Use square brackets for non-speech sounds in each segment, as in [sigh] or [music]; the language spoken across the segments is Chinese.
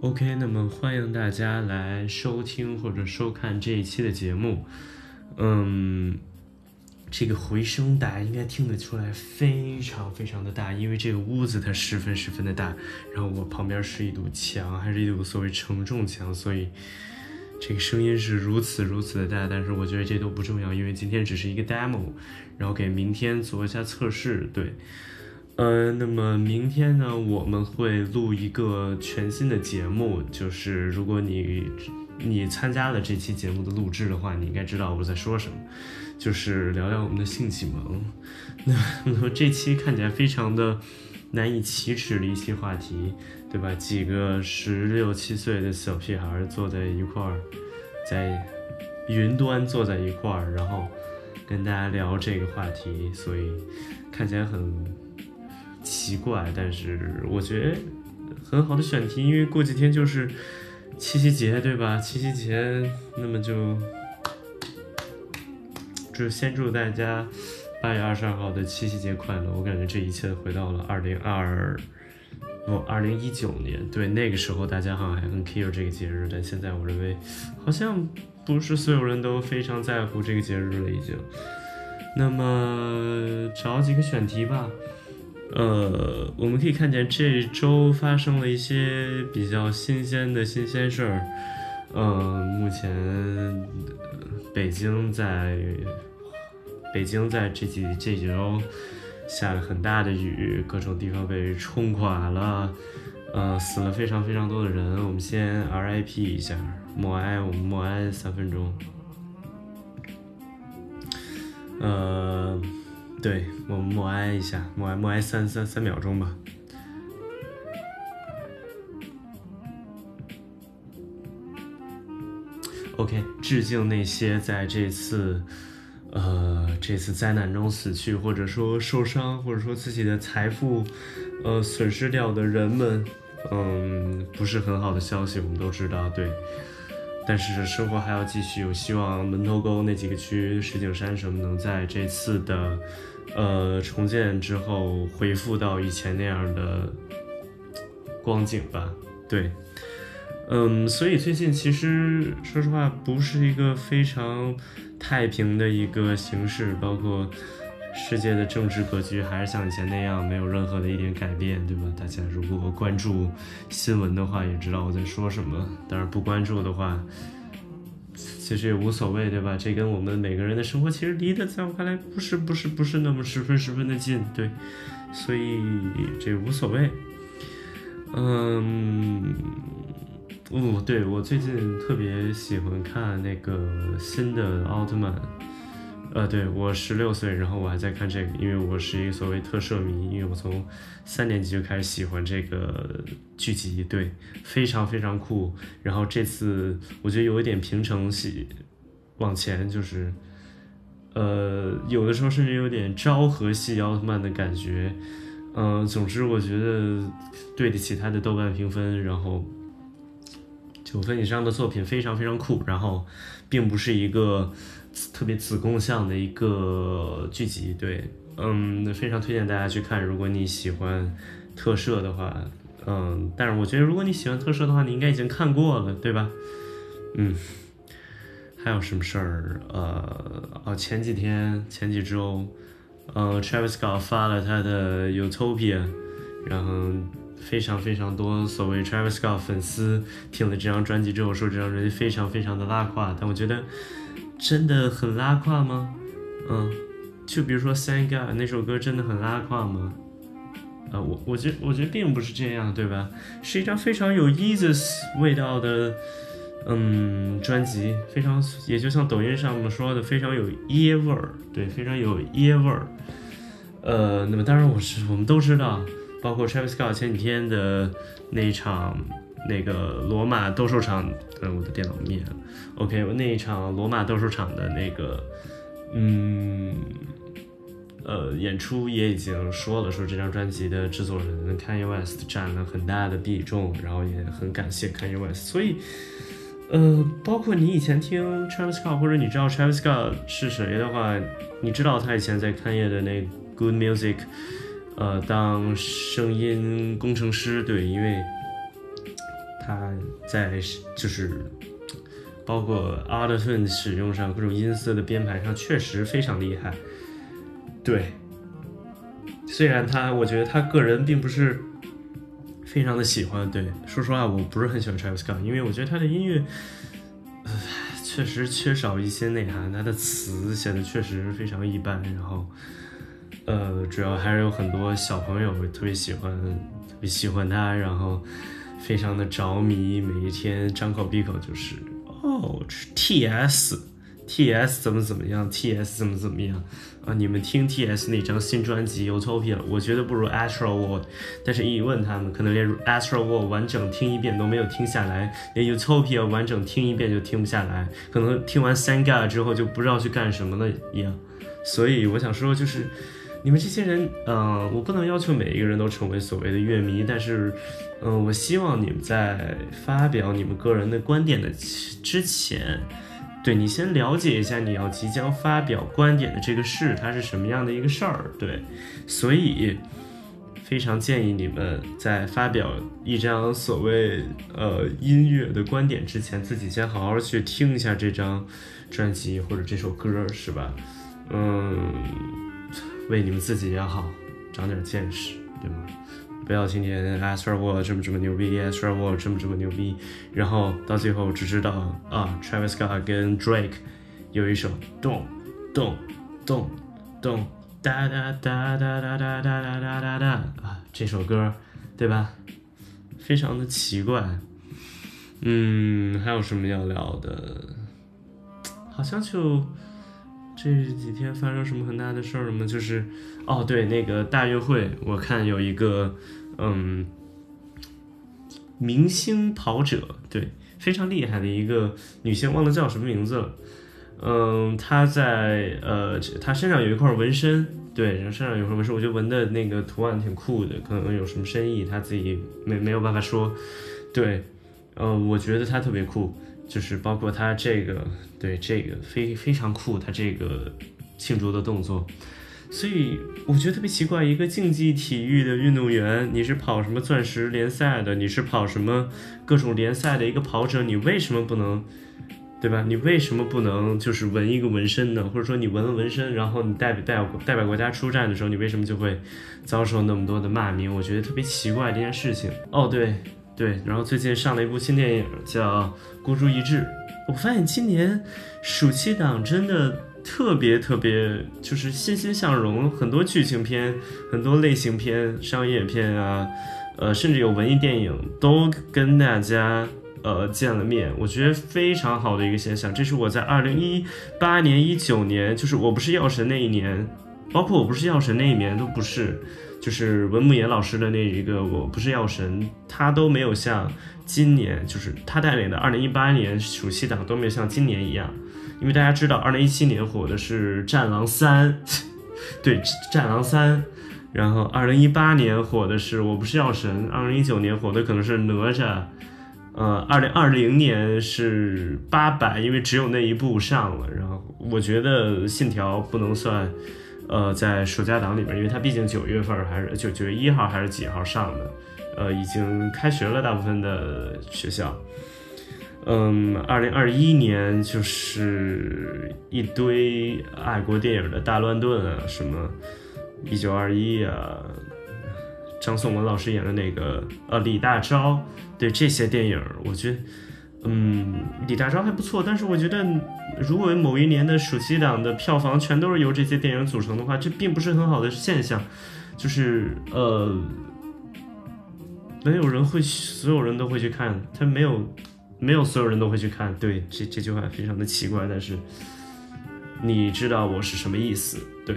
OK，那么欢迎大家来收听或者收看这一期的节目。嗯，这个回声大家应该听得出来，非常非常的大，因为这个屋子它十分十分的大。然后我旁边是一堵墙，还是一堵所谓承重墙，所以这个声音是如此如此的大。但是我觉得这都不重要，因为今天只是一个 demo，然后给明天做一下测试。对。呃，那么明天呢，我们会录一个全新的节目。就是如果你你参加了这期节目的录制的话，你应该知道我在说什么，就是聊聊我们的性启蒙。[laughs] 那么这期看起来非常的难以启齿的一期话题，对吧？几个十六七岁的小屁孩坐在一块儿，在云端坐在一块儿，然后跟大家聊这个话题，所以看起来很。奇怪，但是我觉得很好的选题，因为过几天就是七夕节，对吧？七夕节，那么就就先祝大家八月二十二号的七夕节快乐。我感觉这一切回到了二零二哦二零一九年，对那个时候大家好像还很 care 这个节日，但现在我认为好像不是所有人都非常在乎这个节日了，已经。那么找几个选题吧。呃，我们可以看见这周发生了一些比较新鲜的新鲜事儿。嗯，目前北京在北京在这几这几周下了很大的雨，各种地方被冲垮了，呃，死了非常非常多的人。我们先 RIP 一下，默哀，我们默哀三分钟。呃。对我们默哀一下，默哀默哀三三三秒钟吧。OK，致敬那些在这次，呃，这次灾难中死去，或者说受伤，或者说自己的财富，呃，损失掉的人们。嗯，不是很好的消息，我们都知道。对，但是生活还要继续。我希望门头沟那几个区，石景山什么，能在这次的。呃，重建之后恢复到以前那样的光景吧。对，嗯，所以最近其实说实话不是一个非常太平的一个形势，包括世界的政治格局还是像以前那样，没有任何的一点改变，对吧？大家如果关注新闻的话，也知道我在说什么；当然不关注的话。其实也无所谓，对吧？这跟我们每个人的生活其实离得，在我看来不是不是不是那么十分十分的近，对，所以这无所谓。嗯，哦，对我最近特别喜欢看那个新的奥特曼。呃，对我十六岁，然后我还在看这个，因为我是一个所谓特摄迷，因为我从三年级就开始喜欢这个剧集，对，非常非常酷。然后这次我觉得有一点平成系往前，就是，呃，有的时候甚至有点昭和系奥特曼的感觉。嗯，总之我觉得对得起他的豆瓣评分，然后九分以上的作品非常非常酷。然后，并不是一个。特别子贡像的一个剧集，对，嗯，非常推荐大家去看。如果你喜欢特摄的话，嗯，但是我觉得如果你喜欢特摄的话，你应该已经看过了，对吧？嗯，还有什么事儿？呃，哦，前几天、前几周，呃，Travis Scott 发了他的 Utopia，然后非常非常多所谓 Travis Scott 粉丝听了这张专辑之后说这张专辑非常非常的拉胯，但我觉得。真的很拉胯吗？嗯，就比如说《Thank God》那首歌真的很拉胯吗？啊，我我觉我觉得并不是这样，对吧？是一张非常有 Jesus 味道的，嗯，专辑，非常也就像抖音上面说的，非常有椰味儿，对，非常有椰味儿。呃，那么当然我是我们都知道，包括 Travis Scott 前几天的那一场。那个罗马斗兽场，呃，我的电脑灭了。OK，我那一场罗马斗兽场的那个，嗯，呃，演出也已经说了，说这张专辑的制作人 Kanye West 占了很大的比重，然后也很感谢 Kanye West。所以，呃，包括你以前听 Travis Scott 或者你知道 Travis Scott 是谁的话，你知道他以前在 Kanye 的那 Good Music，呃，当声音工程师，对，因为。他在就是包括 Auto Tune 使用上各种音色的编排上确实非常厉害。对，虽然他我觉得他个人并不是非常的喜欢，对，说实话我不是很喜欢 Travis Scott，因为我觉得他的音乐。确实缺少一些内涵，他的词写的确实非常一般。然后，呃，主要还是有很多小朋友会特别喜欢，特别喜欢他，然后非常的着迷，每一天张口闭口就是哦，T S。T.S 怎么怎么样？T.S 怎么怎么样？啊，你们听 T.S 那张新专辑《Utopia》，我觉得不如《Astral World》，但是一问他们，可能连《Astral World》完整听一遍都没有听下来，连《Utopia》完整听一遍就听不下来，可能听完《Thank God》之后就不知道去干什么了一样。所以我想说，就是你们这些人，嗯，我不能要求每一个人都成为所谓的乐迷，但是，嗯，我希望你们在发表你们个人的观点的之前。对你先了解一下你要即将发表观点的这个事，它是什么样的一个事儿？对，所以非常建议你们在发表一张所谓呃音乐的观点之前，自己先好好去听一下这张专辑或者这首歌，是吧？嗯，为你们自己也好，长点见识，对吗？不要今天 Astro World 这么这么牛逼，Astro World 这么这么牛逼，然后到最后只知道啊，Travis Scott 跟 Drake 有一首咚咚咚咚哒哒哒哒哒哒哒哒哒哒啊，这首歌对吧？非常的奇怪。嗯，还有什么要聊的？好像就这几天发生什么很大的事儿了吗？就是哦，对，那个大运会，我看有一个。嗯，明星跑者，对，非常厉害的一个女性，忘了叫什么名字了。嗯，她在呃，她身上有一块纹身，对，然后身上有块纹身，我觉得纹的那个图案挺酷的，可能有什么深意，她自己没没有办法说。对，嗯，我觉得她特别酷，就是包括他这个，对，这个非非常酷，他这个庆祝的动作。所以我觉得特别奇怪，一个竞技体育的运动员，你是跑什么钻石联赛的，你是跑什么各种联赛的一个跑者，你为什么不能，对吧？你为什么不能就是纹一个纹身呢？或者说你纹了纹身，然后你代表代表代表国家出战的时候，你为什么就会遭受那么多的骂名？我觉得特别奇怪这件事情。哦，对对，然后最近上了一部新电影叫《孤注一掷》，我发现今年暑期档真的。特别特别就是欣欣向荣，很多剧情片、很多类型片、商业片啊，呃，甚至有文艺电影都跟大家呃见了面，我觉得非常好的一个现象。这是我在二零一八年、一九年，就是我不是药神那一年，包括我不是药神那一年都不是，就是文牧野老师的那一个我不是药神，他都没有像今年，就是他带领的二零一八年暑期档都没有像今年一样。因为大家知道，二零一七年火的是 [laughs]《战狼三》，对，《战狼三》，然后二零一八年火的是《我不是药神》，二零一九年火的可能是《哪吒》，呃，二零二零年是《八百》，因为只有那一部上了。然后我觉得《信条》不能算，呃，在暑假档里面，因为它毕竟九月份还是九九月一号还是几号上的，呃，已经开学了，大部分的学校。嗯，二零二一年就是一堆爱国电影的大乱炖啊，什么一九二一啊，张颂文老师演的那个呃李大钊，对这些电影，我觉得嗯李大钊还不错，但是我觉得如果某一年的暑期档的票房全都是由这些电影组成的话，这并不是很好的现象，就是呃没有人会，所有人都会去看，他没有。没有所有人都会去看，对这这句话非常的奇怪，但是你知道我是什么意思？对，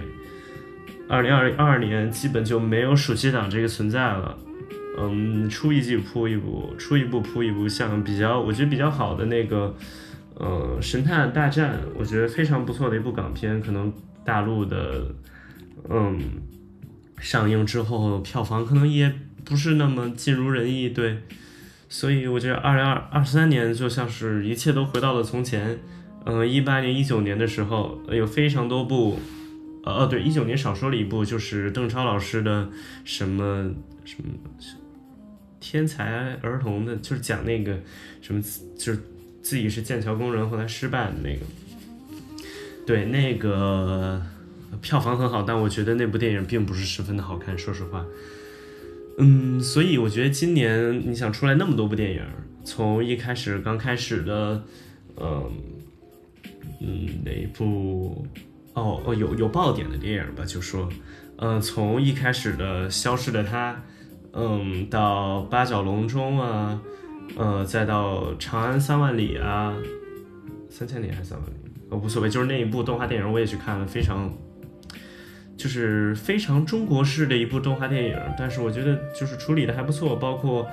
二零二二年基本就没有暑期档这个存在了，嗯，出一季铺一部，出一部铺一部，像比较我觉得比较好的那个，呃，神探大战，我觉得非常不错的一部港片，可能大陆的，嗯，上映之后票房可能也不是那么尽如人意，对。所以我觉得二零二二三年就像是一切都回到了从前，嗯，一八年、一九年的时候有非常多部，呃，对，一九年少说了一部，就是邓超老师的什么什么天才儿童的，就是讲那个什么，就是自己是剑桥工人，后来失败的那个。对，那个票房很好，但我觉得那部电影并不是十分的好看，说实话。嗯，所以我觉得今年你想出来那么多部电影，从一开始刚开始的，嗯嗯，哪一部？哦哦，有有爆点的电影吧，就说，嗯，从一开始的《消失的她》，嗯，到《八角笼中》啊，呃，再到《长安三万里》啊，三千里还是三万里？呃，无所谓，就是那一部动画电影我也去看了，非常，就是非常中国式的一部动画电影，但是我觉得就是处理的还不错，包括，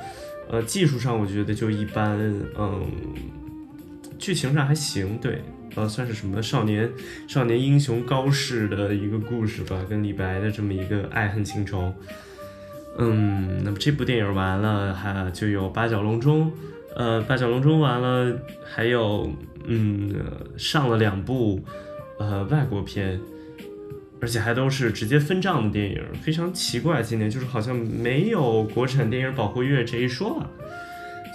呃，技术上我觉得就一般，嗯，剧情上还行，对。呃，算是什么少年少年英雄高士的一个故事吧，跟李白的这么一个爱恨情仇。嗯，那么这部电影完了，还就有八角笼中，呃，八角笼中完了，还有嗯上了两部呃外国片，而且还都是直接分账的电影，非常奇怪，今年就是好像没有国产电影保护月这一说了。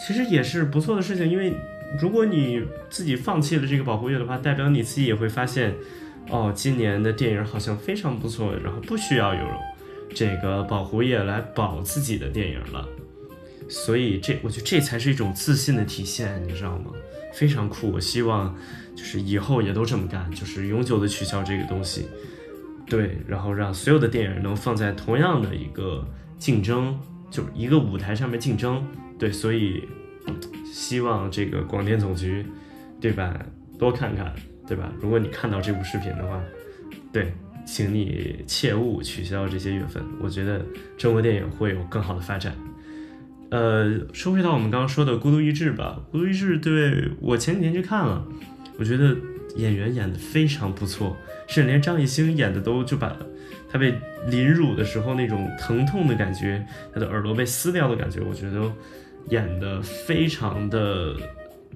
其实也是不错的事情，因为。如果你自己放弃了这个保护月的话，代表你自己也会发现，哦，今年的电影好像非常不错，然后不需要有这个保护业来保自己的电影了。所以这，我觉得这才是一种自信的体现，你知道吗？非常酷。我希望就是以后也都这么干，就是永久的取消这个东西，对，然后让所有的电影能放在同样的一个竞争，就一个舞台上面竞争，对，所以。希望这个广电总局，对吧？多看看，对吧？如果你看到这部视频的话，对，请你切勿取消这些月份。我觉得中国电影会有更好的发展。呃，说回到我们刚刚说的《孤独一掷》吧，《孤独一掷》对我前几天去看了，我觉得演员演的非常不错，甚至连张艺兴演的都就把他被凌辱的时候那种疼痛的感觉，他的耳朵被撕掉的感觉，我觉得。演的非常的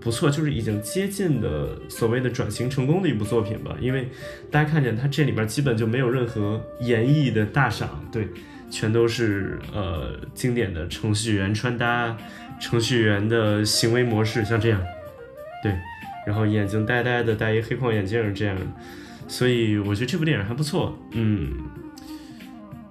不错，就是已经接近的所谓的转型成功的一部作品吧。因为大家看见他这里边基本就没有任何演绎的大赏，对，全都是呃经典的程序员穿搭，程序员的行为模式，像这样，对，然后眼睛呆呆的，戴一黑框眼镜这样，所以我觉得这部电影还不错，嗯。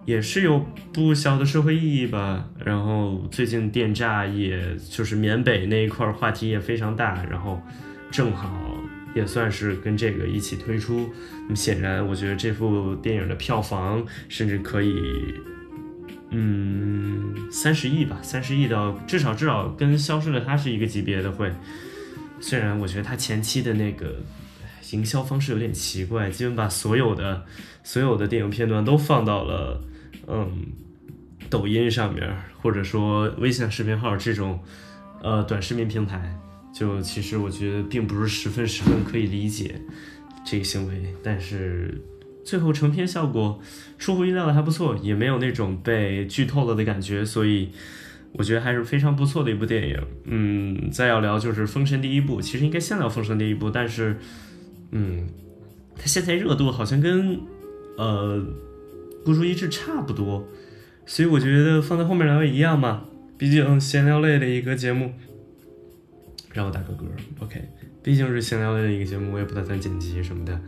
也是有不小的社会意义吧。然后最近电诈，也就是缅北那一块话题也非常大。然后正好也算是跟这个一起推出。那么显然，我觉得这部电影的票房甚至可以，嗯，三十亿吧，三十亿到至少至少跟消失的他是一个级别的会。虽然我觉得他前期的那个营销方式有点奇怪，基本把所有的所有的电影片段都放到了。嗯，抖音上面或者说微信视频号这种，呃，短视频平台，就其实我觉得并不是十分十分可以理解这个行为，但是最后成片效果出乎意料的还不错，也没有那种被剧透了的感觉，所以我觉得还是非常不错的一部电影。嗯，再要聊就是《封神》第一部，其实应该先聊《封神》第一部，但是，嗯，它现在热度好像跟，呃。孤注一掷差不多，所以我觉得放在后面聊也一样嘛。毕竟闲聊类的一个节目，让我打个嗝。OK，毕竟是闲聊类的一个节目，我也不打算剪辑什么的。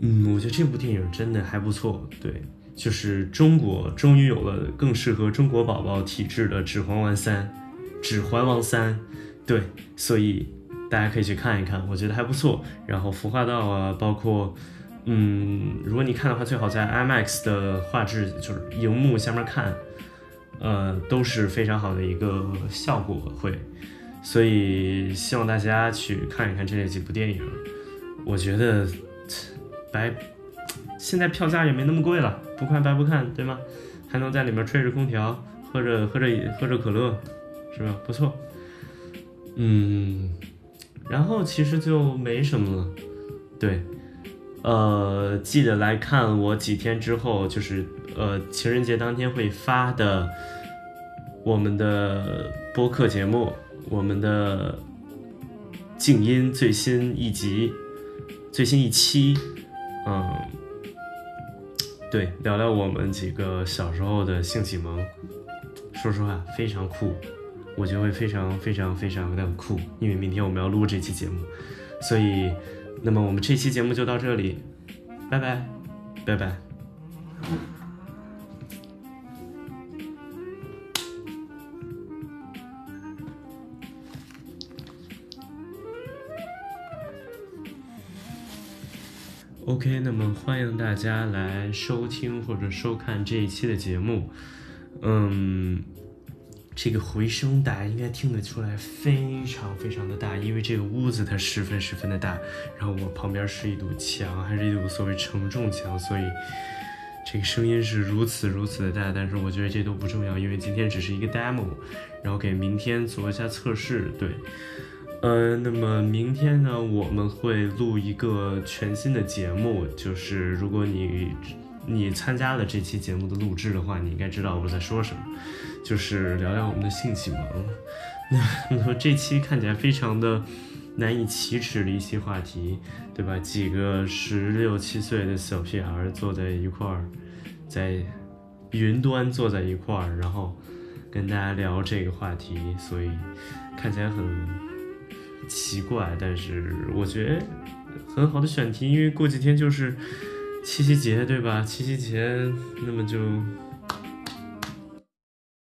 嗯，我觉得这部电影真的还不错。对，就是中国终于有了更适合中国宝宝体质的《指环王三》，《指环王三》。对，所以大家可以去看一看，我觉得还不错。然后服化道啊，包括。嗯，如果你看的话，最好在 IMAX 的画质，就是荧幕下面看，呃，都是非常好的一个效果会，所以希望大家去看一看这几部电影。我觉得白，现在票价也没那么贵了，不看白不看，对吗？还能在里面吹着空调，喝着喝着喝着可乐，是吧？不错。嗯，然后其实就没什么了，对。呃，记得来看我几天之后，就是呃情人节当天会发的我们的播客节目，我们的静音最新一集，最新一期，嗯，对，聊聊我们几个小时候的性启蒙，说实话非常酷，我觉得会非常非常非常的酷，因为明天我们要录这期节目，所以，那么我们这期节目就到这里，拜拜，拜拜。OK，那么欢迎大家来收听或者收看这一期的节目。嗯，这个回声大家应该听得出来，非常非常的大，因为这个屋子它十分十分的大。然后我旁边是一堵墙，还是一堵所谓承重墙，所以这个声音是如此如此的大。但是我觉得这都不重要，因为今天只是一个 demo，然后给明天做一下测试。对。呃，那么明天呢，我们会录一个全新的节目，就是如果你你参加了这期节目的录制的话，你应该知道我在说什么，就是聊聊我们的性启蒙。那 [laughs] 那么这期看起来非常的难以启齿的一些话题，对吧？几个十六七岁的小屁孩坐在一块儿，在云端坐在一块儿，然后跟大家聊这个话题，所以看起来很。奇怪，但是我觉得很好的选题，因为过几天就是七夕节，对吧？七夕节，那么就。